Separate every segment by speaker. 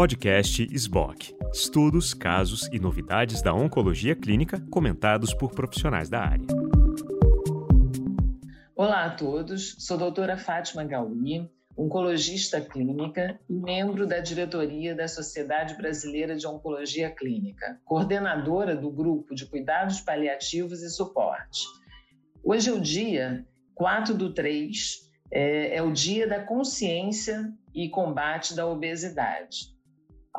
Speaker 1: Podcast SBOC. Estudos, casos e novidades da oncologia clínica comentados por profissionais da área.
Speaker 2: Olá a todos, sou a doutora Fátima Gauli, oncologista clínica e membro da diretoria da Sociedade Brasileira de Oncologia Clínica, coordenadora do grupo de cuidados paliativos e suporte. Hoje é o dia 4 do 3, é, é o dia da consciência e combate da obesidade.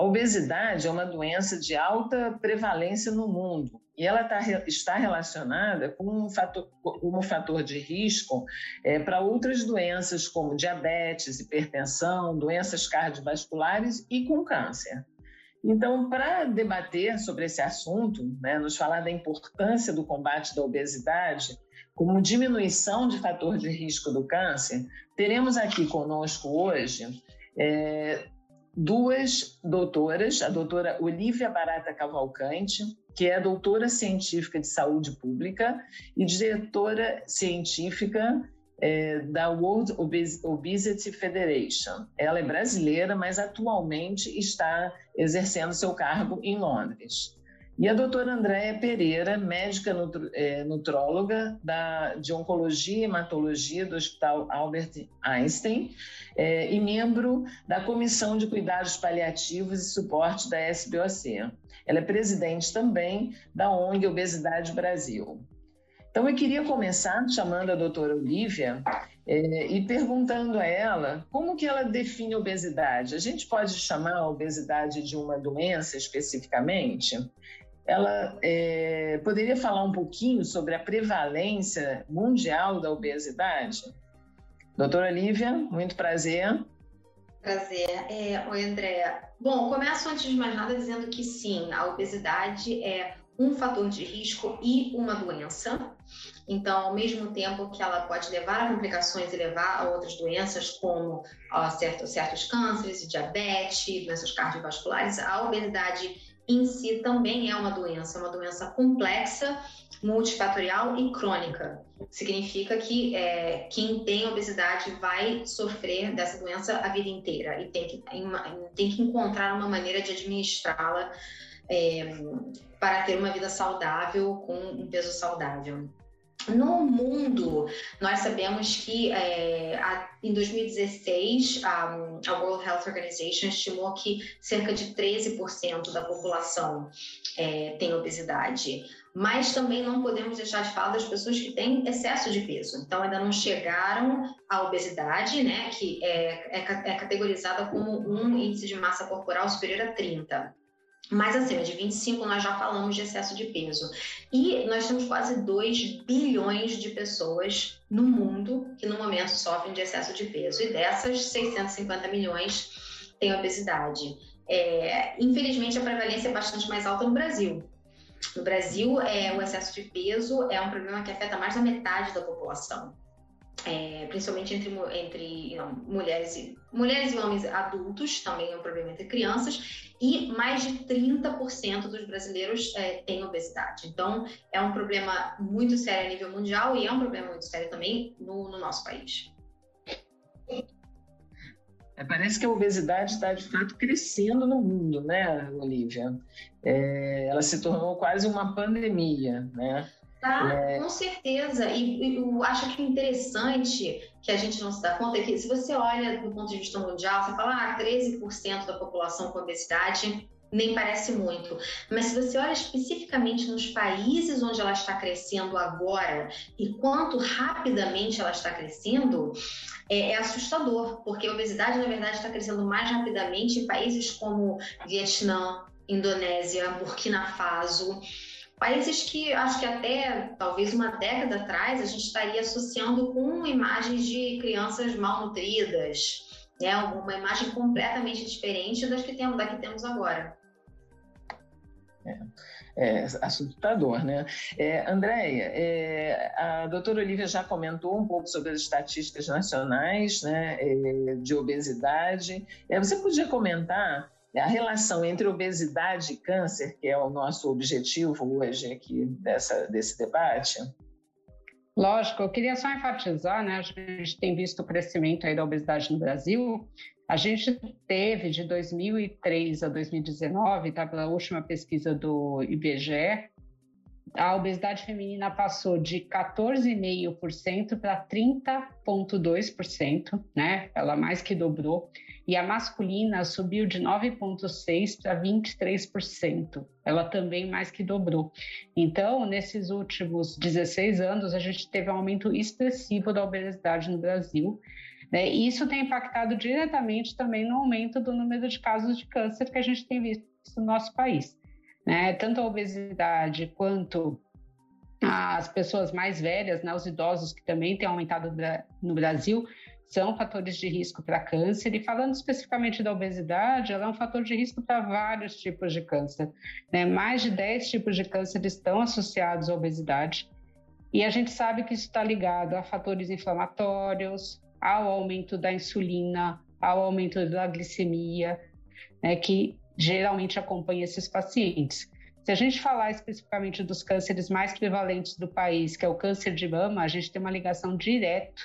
Speaker 2: A obesidade é uma doença de alta prevalência no mundo e ela tá, está relacionada com um fator, como fator de risco é, para outras doenças como diabetes, hipertensão, doenças cardiovasculares e com câncer. Então, para debater sobre esse assunto, né, nos falar da importância do combate da obesidade, como diminuição de fator de risco do câncer, teremos aqui conosco hoje é, duas doutoras, a doutora Olivia Barata Cavalcante, que é doutora científica de saúde pública e diretora científica é, da World Obesity Federation. Ela é brasileira, mas atualmente está exercendo seu cargo em Londres. E a doutora Andréia Pereira, médica é, nutróloga da, de Oncologia e Hematologia do Hospital Albert Einstein é, e membro da Comissão de Cuidados Paliativos e Suporte da SBOC. Ela é presidente também da ONG Obesidade Brasil. Então, eu queria começar chamando a doutora Olivia é, e perguntando a ela como que ela define obesidade. A gente pode chamar a obesidade de uma doença especificamente? Ela é, poderia falar um pouquinho sobre a prevalência mundial da obesidade? Doutora Lívia, muito prazer.
Speaker 3: Prazer. É, oi, Andréa. Bom, começo antes de mais nada dizendo que sim, a obesidade é um fator de risco e uma doença. Então, ao mesmo tempo que ela pode levar a complicações e levar a outras doenças, como ó, certo, certos cânceres, diabetes, doenças cardiovasculares, a obesidade em si também é uma doença, uma doença complexa, multifatorial e crônica. Significa que é, quem tem obesidade vai sofrer dessa doença a vida inteira e tem que, tem que encontrar uma maneira de administrá-la é, para ter uma vida saudável com um peso saudável. No mundo, nós sabemos que é, a, em 2016 a, World Health Organization estimou que cerca de 13% da população é, tem obesidade. Mas também não podemos deixar de falar das pessoas que têm excesso de peso. Então, ainda não chegaram à obesidade, né, que é, é, é categorizada como um índice de massa corporal superior a 30 mais acima de 25, nós já falamos de excesso de peso. E nós temos quase 2 bilhões de pessoas no mundo que no momento sofrem de excesso de peso. E dessas, 650 milhões têm obesidade. É, infelizmente, a prevalência é bastante mais alta no Brasil. No Brasil, é, o excesso de peso é um problema que afeta mais da metade da população é, principalmente entre, entre não, mulheres, e, mulheres e homens adultos, também é um problema entre crianças, e mais de 30% dos brasileiros é, têm obesidade. Então, é um problema muito sério a nível mundial e é um problema muito sério também no, no nosso país.
Speaker 2: É, parece que a obesidade está de fato crescendo no mundo, né, Olivia? É, ela se tornou quase uma pandemia, né?
Speaker 3: Tá, é... com certeza. E, eu acho que o interessante que a gente não se dá conta é que se você olha do ponto de vista mundial, você fala, ah, 13% da população com obesidade nem parece muito. Mas se você olha especificamente nos países onde ela está crescendo agora e quanto rapidamente ela está crescendo, é, é assustador, porque a obesidade, na verdade, está crescendo mais rapidamente em países como Vietnã, Indonésia, Burkina Faso. Países que acho que até talvez uma década atrás a gente estaria associando com imagens de crianças malnutridas, né? uma imagem completamente diferente das que temos, da que temos agora.
Speaker 2: É, é assustador, né? É, Andréia, é, a doutora Olivia já comentou um pouco sobre as estatísticas nacionais né, é, de obesidade. É, você podia comentar a relação entre obesidade e câncer, que é o nosso objetivo hoje aqui dessa, desse debate?
Speaker 4: Lógico, eu queria só enfatizar, né? A gente tem visto o crescimento aí da obesidade no Brasil. A gente teve de 2003 a 2019, tá, pela última pesquisa do IBGE, a obesidade feminina passou de 14,5% para 30,2%, né? Ela mais que dobrou. E a masculina subiu de 9,6% para 23%. Ela também mais que dobrou. Então, nesses últimos 16 anos, a gente teve um aumento expressivo da obesidade no Brasil. Né? E isso tem impactado diretamente também no aumento do número de casos de câncer que a gente tem visto no nosso país né? Tanto a obesidade quanto as pessoas mais velhas, né, os idosos que também têm aumentado no Brasil, são fatores de risco para câncer. E falando especificamente da obesidade, ela é um fator de risco para vários tipos de câncer. Né? Mais de 10 tipos de câncer estão associados à obesidade. E a gente sabe que isso está ligado a fatores inflamatórios, ao aumento da insulina, ao aumento da glicemia, né, que geralmente acompanha esses pacientes. Se a gente falar especificamente dos cânceres mais prevalentes do país, que é o câncer de mama, a gente tem uma ligação direta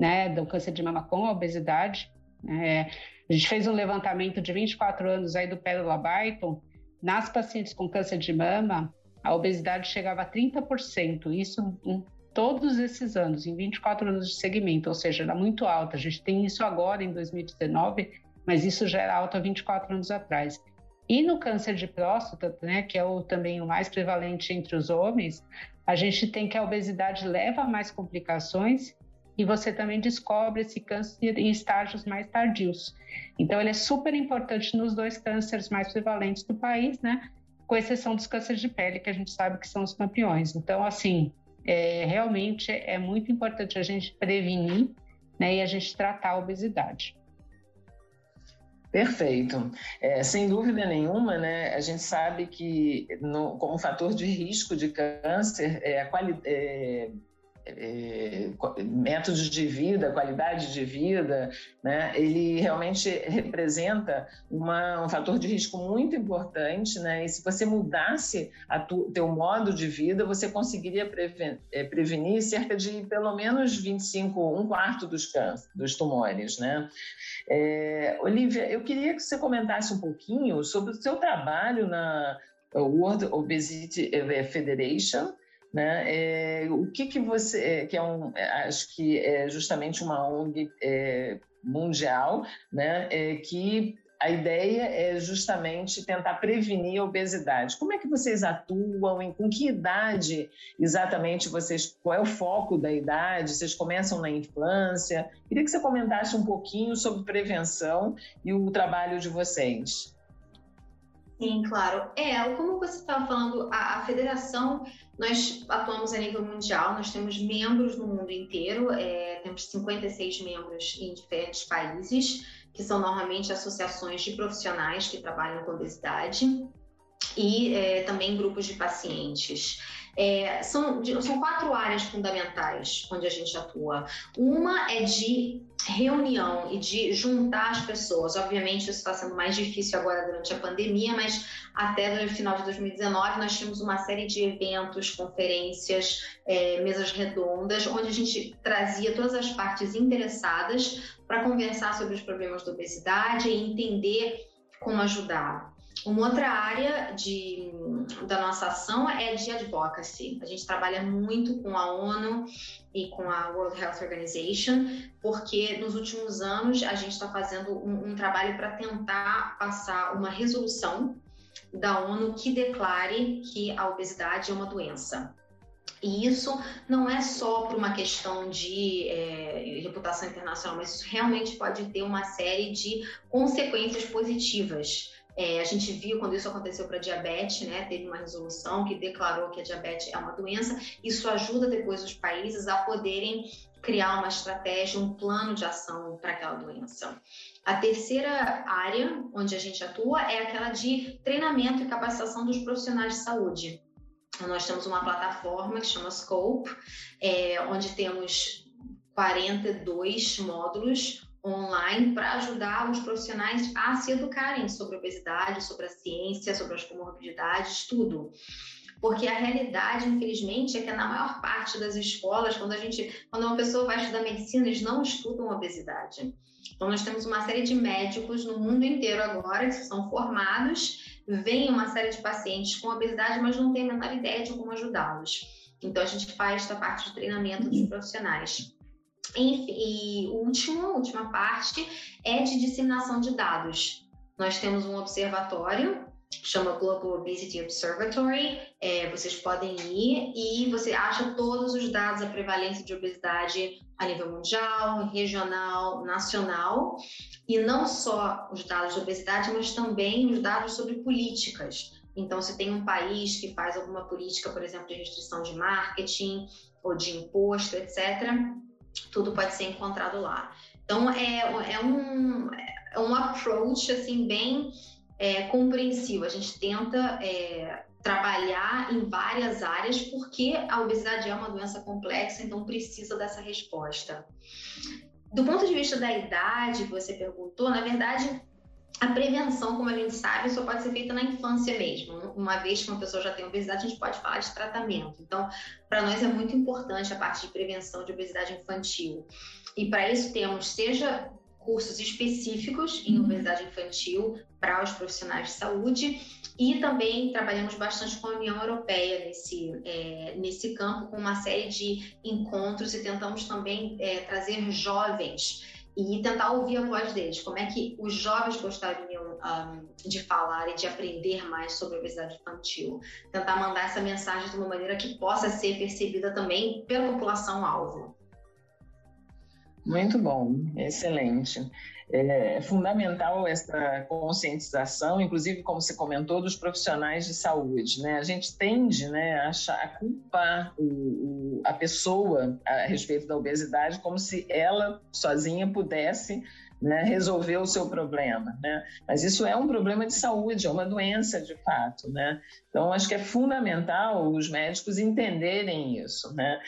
Speaker 4: né, do câncer de mama com obesidade. É, a gente fez um levantamento de 24 anos aí do Pérola Byton. Nas pacientes com câncer de mama, a obesidade chegava a 30%. Isso em todos esses anos, em 24 anos de segmento, ou seja, era muito alta. A gente tem isso agora em 2019 mas isso já era alto há 24 anos atrás. E no câncer de próstata, né, que é o, também o mais prevalente entre os homens, a gente tem que a obesidade leva a mais complicações e você também descobre esse câncer em estágios mais tardios. Então, ele é super importante nos dois cânceres mais prevalentes do país, né? Com exceção dos cânceres de pele, que a gente sabe que são os campeões. Então, assim, é, realmente é muito importante a gente prevenir né, e a gente tratar a obesidade.
Speaker 2: Perfeito. É, sem dúvida nenhuma, né, a gente sabe que no, como fator de risco de câncer, é, a qualidade. É, é, métodos de vida, qualidade de vida, né, ele realmente representa uma, um fator de risco muito importante, né, e se você mudasse o teu modo de vida, você conseguiria preven é, prevenir cerca de pelo menos 25, um quarto dos, câncer, dos tumores, né. É, Olivia, eu queria que você comentasse um pouquinho sobre o seu trabalho na World Obesity Federation, né? É, o que, que você, é, que é um, é, acho que é justamente uma ONG é, mundial, né? É, que a ideia é justamente tentar prevenir a obesidade. Como é que vocês atuam? Em, com que idade exatamente vocês? Qual é o foco da idade? Vocês começam na infância? Queria que você comentasse um pouquinho sobre prevenção e o trabalho de vocês.
Speaker 3: Sim, claro. É, como você estava falando, a, a, federação, nós atuamos a nível mundial, nós temos membros no mundo inteiro, é, temos 56 membros em diferentes países, que são normalmente associações de profissionais que trabalham com obesidade e é, também grupos de pacientes. É, são, são quatro áreas fundamentais onde a gente atua. Uma é de reunião e de juntar as pessoas. Obviamente, isso está sendo mais difícil agora durante a pandemia, mas até no final de 2019 nós tínhamos uma série de eventos, conferências, é, mesas redondas, onde a gente trazia todas as partes interessadas para conversar sobre os problemas da obesidade e entender como ajudar. Uma outra área de, da nossa ação é de advocacy. A gente trabalha muito com a ONU e com a World Health Organization, porque nos últimos anos a gente está fazendo um, um trabalho para tentar passar uma resolução da ONU que declare que a obesidade é uma doença. E isso não é só por uma questão de é, reputação internacional, mas isso realmente pode ter uma série de consequências positivas é, a gente viu quando isso aconteceu para diabetes, né? Teve uma resolução que declarou que a diabetes é uma doença. Isso ajuda depois os países a poderem criar uma estratégia, um plano de ação para aquela doença. A terceira área onde a gente atua é aquela de treinamento e capacitação dos profissionais de saúde. Nós temos uma plataforma que chama Scope, é, onde temos 42 módulos online para ajudar os profissionais a se educarem sobre obesidade, sobre a ciência, sobre as comorbidades, tudo. Porque a realidade, infelizmente, é que na maior parte das escolas, quando a gente, quando uma pessoa vai estudar medicina, eles não estudam obesidade. Então, nós temos uma série de médicos no mundo inteiro agora que são formados, vem uma série de pacientes com obesidade, mas não tem a menor ideia de como ajudá-los. Então, a gente faz essa parte de treinamento dos profissionais. E, e último, última parte é de disseminação de dados. Nós temos um observatório chama Global Obesity Observatory. É, vocês podem ir e você acha todos os dados da prevalência de obesidade a nível mundial, regional, nacional, e não só os dados de obesidade, mas também os dados sobre políticas. Então, se tem um país que faz alguma política, por exemplo, de restrição de marketing ou de imposto, etc., tudo pode ser encontrado lá. Então, é, é, um, é um approach, assim, bem é, compreensivo. A gente tenta é, trabalhar em várias áreas porque a obesidade é uma doença complexa, então precisa dessa resposta. Do ponto de vista da idade que você perguntou, na verdade, a prevenção, como a gente sabe, só pode ser feita na infância mesmo. Uma vez que uma pessoa já tem obesidade, a gente pode falar de tratamento. Então, para nós é muito importante a parte de prevenção de obesidade infantil. E para isso temos, seja cursos específicos em uhum. obesidade infantil para os profissionais de saúde e também trabalhamos bastante com a União Europeia nesse, é, nesse campo, com uma série de encontros e tentamos também é, trazer jovens e tentar ouvir a voz deles, como é que os jovens gostariam um, de falar e de aprender mais sobre obesidade infantil, tentar mandar essa mensagem de uma maneira que possa ser percebida também pela população alvo.
Speaker 2: Muito bom, excelente. É fundamental essa conscientização, inclusive, como você comentou, dos profissionais de saúde. Né? A gente tende né, a, achar, a culpar o, o, a pessoa a respeito da obesidade como se ela sozinha pudesse né, resolver o seu problema, né? Mas isso é um problema de saúde, é uma doença de fato, né? Então acho que é fundamental os médicos entenderem isso, né?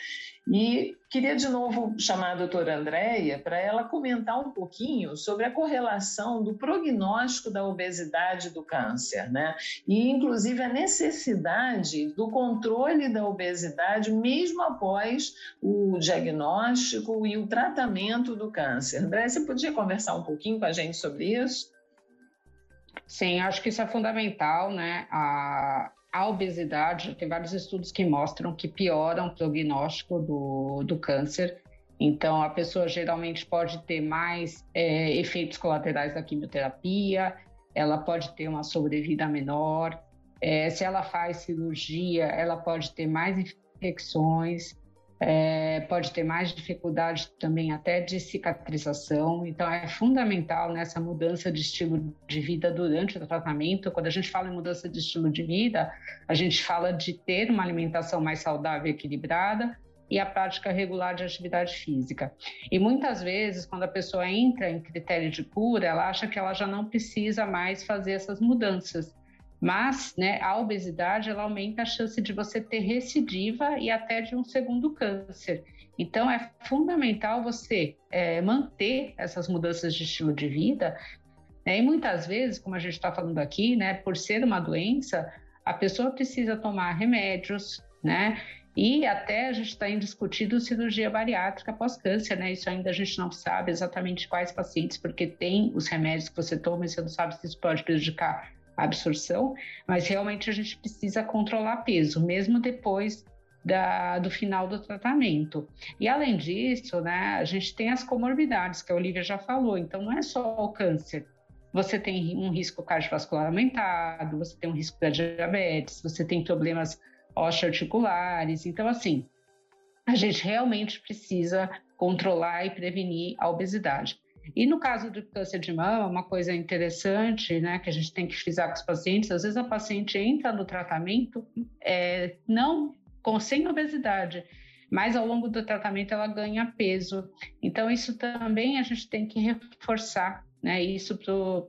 Speaker 2: E queria de novo chamar a doutora Andréia para ela comentar um pouquinho sobre a correlação do prognóstico da obesidade e do câncer, né? E inclusive a necessidade do controle da obesidade mesmo após o diagnóstico e o tratamento do câncer. Andréia, você podia conversar um pouquinho com a gente sobre isso?
Speaker 4: Sim, acho que isso é fundamental, né? A, a obesidade, tem vários estudos que mostram que pioram o prognóstico do, do câncer. Então, a pessoa geralmente pode ter mais é, efeitos colaterais da quimioterapia, ela pode ter uma sobrevida menor. É, se ela faz cirurgia, ela pode ter mais infecções é, pode ter mais dificuldade também até de cicatrização. Então, é fundamental nessa mudança de estilo de vida durante o tratamento. Quando a gente fala em mudança de estilo de vida, a gente fala de ter uma alimentação mais saudável e equilibrada e a prática regular de atividade física. E muitas vezes, quando a pessoa entra em critério de cura, ela acha que ela já não precisa mais fazer essas mudanças. Mas né, a obesidade ela aumenta a chance de você ter recidiva e até de um segundo câncer. Então é fundamental você é, manter essas mudanças de estilo de vida. Né, e muitas vezes, como a gente está falando aqui, né, por ser uma doença, a pessoa precisa tomar remédios, né? E até a gente está discutindo cirurgia bariátrica pós-câncer, né? Isso ainda a gente não sabe exatamente quais pacientes, porque tem os remédios que você toma e você não sabe se isso pode prejudicar absorção, mas realmente a gente precisa controlar peso, mesmo depois da, do final do tratamento. E além disso, né, a gente tem as comorbidades, que a Olivia já falou, então não é só o câncer. Você tem um risco cardiovascular aumentado, você tem um risco da diabetes, você tem problemas osteoarticulares. Então, assim, a gente realmente precisa controlar e prevenir a obesidade. E no caso do câncer de mama, uma coisa interessante, né, que a gente tem que frisar com os pacientes, às vezes a paciente entra no tratamento é, não com sem obesidade, mas ao longo do tratamento ela ganha peso. Então isso também a gente tem que reforçar, né, isso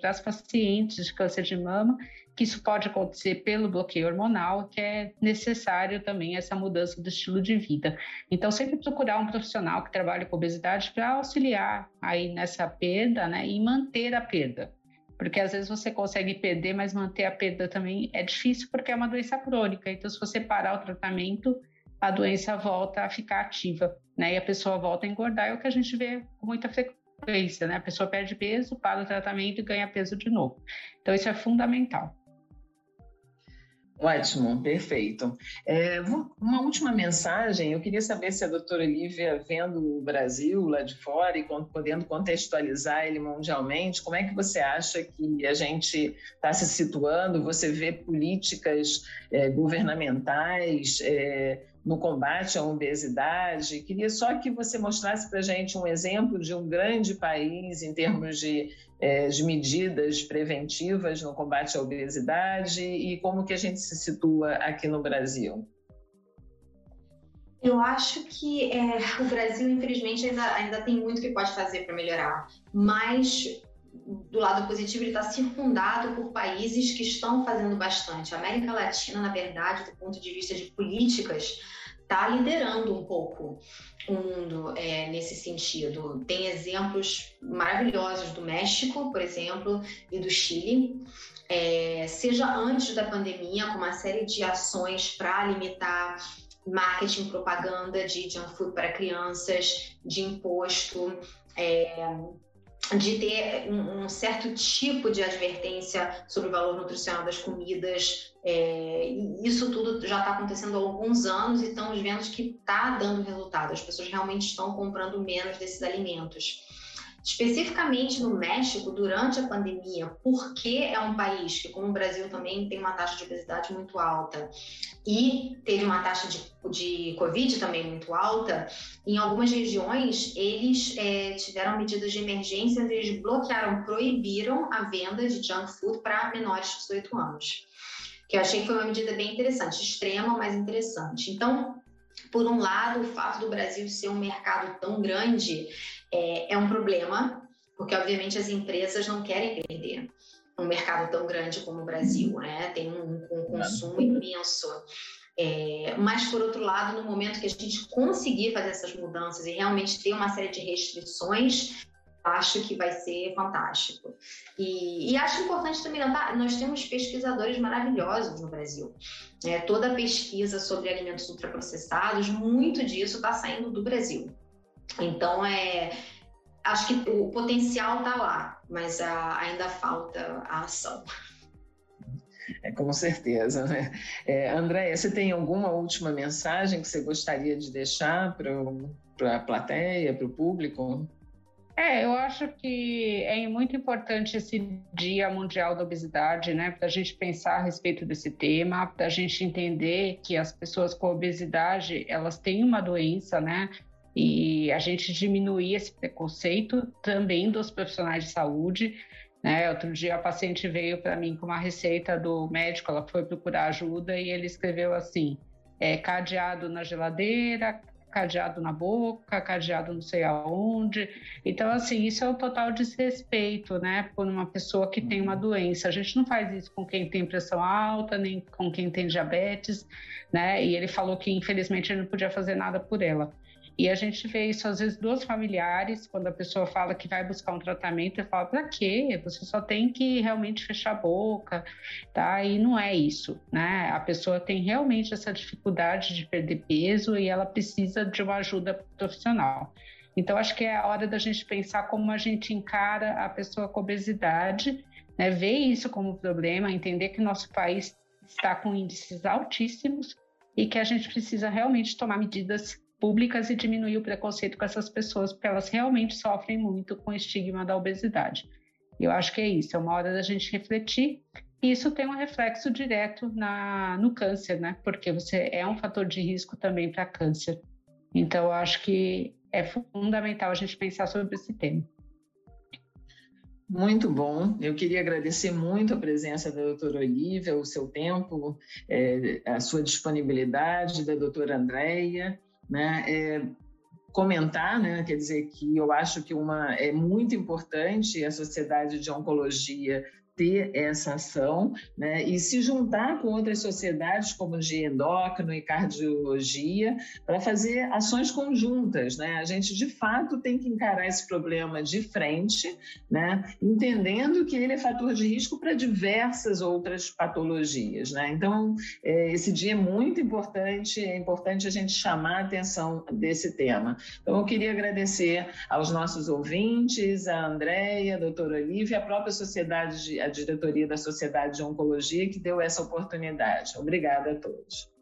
Speaker 4: para as pacientes de câncer de mama que isso pode acontecer pelo bloqueio hormonal, que é necessário também essa mudança do estilo de vida. Então, sempre procurar um profissional que trabalhe com obesidade para auxiliar aí nessa perda, né, e manter a perda. Porque às vezes você consegue perder, mas manter a perda também é difícil porque é uma doença crônica. Então, se você parar o tratamento, a doença volta a ficar ativa, né? E a pessoa volta a engordar, é o que a gente vê com muita frequência sequência, né? A pessoa perde peso, para o tratamento e ganha peso de novo. Então, isso é fundamental.
Speaker 2: Ótimo, perfeito. É, uma última mensagem, eu queria saber se a doutora Olivia, vendo o Brasil lá de fora e podendo contextualizar ele mundialmente, como é que você acha que a gente está se situando? Você vê políticas é, governamentais é, no combate à obesidade? Queria só que você mostrasse para a gente um exemplo de um grande país em termos de é, de medidas preventivas no combate à obesidade e como que a gente se situa aqui no Brasil?
Speaker 3: Eu acho que é, o Brasil, infelizmente, ainda, ainda tem muito que pode fazer para melhorar, mas do lado positivo, ele está circundado por países que estão fazendo bastante. A América Latina, na verdade, do ponto de vista de políticas, está liderando um pouco o mundo é, nesse sentido. Tem exemplos maravilhosos do México, por exemplo, e do Chile. É, seja antes da pandemia, com uma série de ações para limitar marketing, propaganda de junk food para crianças, de imposto, é, de ter um, um, certo tipo de advertência sobre o valor nutricional das comidas. É, isso tudo já está acontecendo há alguns anos e estamos vendo que está dando resultado. As pessoas realmente estão comprando menos desses alimentos. Especificamente no México, durante a pandemia, porque é um país que, como o Brasil, também tem uma taxa de obesidade muito alta e teve uma taxa de, de Covid também muito alta, em algumas regiões eles é, tiveram medidas de emergência, eles bloquearam, proibiram a venda de junk food para menores de 18 anos. Que eu achei que foi uma medida bem interessante, extrema, mas interessante. Então, por um lado, o fato do Brasil ser um mercado tão grande é, é um problema, porque obviamente as empresas não querem perder um mercado tão grande como o Brasil, né? Tem um, um consumo imenso. É, mas, por outro lado, no momento que a gente conseguir fazer essas mudanças e realmente ter uma série de restrições, acho que vai ser fantástico. E, e acho importante também notar, nós temos pesquisadores maravilhosos no Brasil. É, toda a pesquisa sobre alimentos ultraprocessados, muito disso está saindo do Brasil. Então, é, acho que o potencial está lá, mas a, ainda falta a ação.
Speaker 2: É, com certeza. Né? É, Andréia, você tem alguma última mensagem que você gostaria de deixar para a plateia, para o público?
Speaker 4: É, eu acho que é muito importante esse Dia Mundial da Obesidade, né, para a gente pensar a respeito desse tema, para a gente entender que as pessoas com obesidade elas têm uma doença, né, e a gente diminuir esse preconceito também dos profissionais de saúde. Né? Outro dia a paciente veio para mim com uma receita do médico, ela foi procurar ajuda e ele escreveu assim: é, cadeado na geladeira, cadeado na boca, cadeado não sei aonde. Então, assim, isso é um total desrespeito, né, por uma pessoa que tem uma doença. A gente não faz isso com quem tem pressão alta, nem com quem tem diabetes, né? E ele falou que, infelizmente, ele não podia fazer nada por ela. E a gente vê isso às vezes dos familiares, quando a pessoa fala que vai buscar um tratamento, e fala: para quê? Você só tem que realmente fechar a boca, tá? E não é isso, né? A pessoa tem realmente essa dificuldade de perder peso e ela precisa de uma ajuda profissional. Então, acho que é a hora da gente pensar como a gente encara a pessoa com obesidade, né? ver isso como problema, entender que nosso país está com índices altíssimos e que a gente precisa realmente tomar medidas públicas e diminuir o preconceito com essas pessoas, porque elas realmente sofrem muito com o estigma da obesidade. Eu acho que é isso, é uma hora da gente refletir. E isso tem um reflexo direto na, no câncer, né? Porque você é um fator de risco também para câncer. Então, eu acho que é fundamental a gente pensar sobre esse tema.
Speaker 2: Muito bom. Eu queria agradecer muito a presença da doutora Olivia, o seu tempo, é, a sua disponibilidade, da doutora Andréia né? É, comentar, né? Quer dizer que eu acho que uma é muito importante a sociedade de oncologia ter essa ação né, e se juntar com outras sociedades como de endócrino e cardiologia para fazer ações conjuntas. Né? A gente, de fato, tem que encarar esse problema de frente, né, entendendo que ele é fator de risco para diversas outras patologias. Né? Então, é, esse dia é muito importante, é importante a gente chamar a atenção desse tema. Então, eu queria agradecer aos nossos ouvintes, a Andréia, a doutora Olivia, a própria sociedade, a diretoria da Sociedade de Oncologia, que deu essa oportunidade. Obrigada a todos.